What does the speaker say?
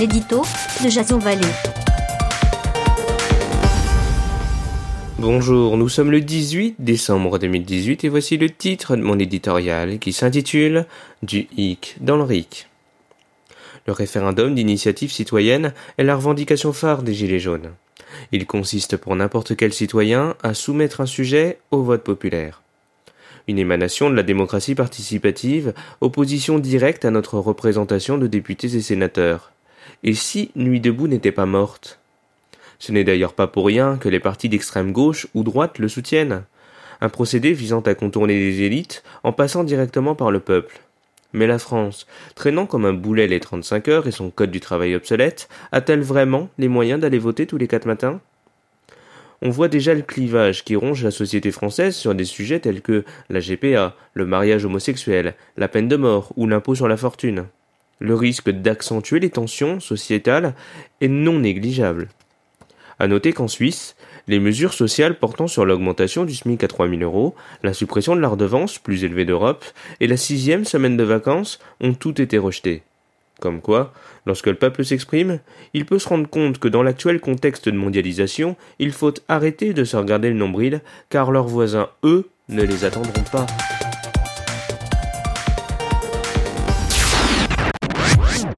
l'édito de Jason. Bonjour, nous sommes le 18 décembre 2018 et voici le titre de mon éditorial qui s'intitule Du hic dans le RIC. Le référendum d'initiative citoyenne est la revendication phare des Gilets jaunes. Il consiste pour n'importe quel citoyen à soumettre un sujet au vote populaire. Une émanation de la démocratie participative, opposition directe à notre représentation de députés et sénateurs. Et si Nuit debout n'était pas morte? Ce n'est d'ailleurs pas pour rien que les partis d'extrême gauche ou droite le soutiennent. Un procédé visant à contourner les élites en passant directement par le peuple. Mais la France, traînant comme un boulet les 35 heures et son code du travail obsolète, a-t-elle vraiment les moyens d'aller voter tous les quatre matins? On voit déjà le clivage qui ronge la société française sur des sujets tels que la GPA, le mariage homosexuel, la peine de mort ou l'impôt sur la fortune. Le risque d'accentuer les tensions sociétales est non négligeable. À noter qu'en Suisse, les mesures sociales portant sur l'augmentation du SMIC à 3000 euros, la suppression de la redevance plus élevée d'Europe et la sixième semaine de vacances ont toutes été rejetées. Comme quoi, lorsque le peuple s'exprime, il peut se rendre compte que dans l'actuel contexte de mondialisation, il faut arrêter de se regarder le nombril, car leurs voisins, eux, ne les attendront pas.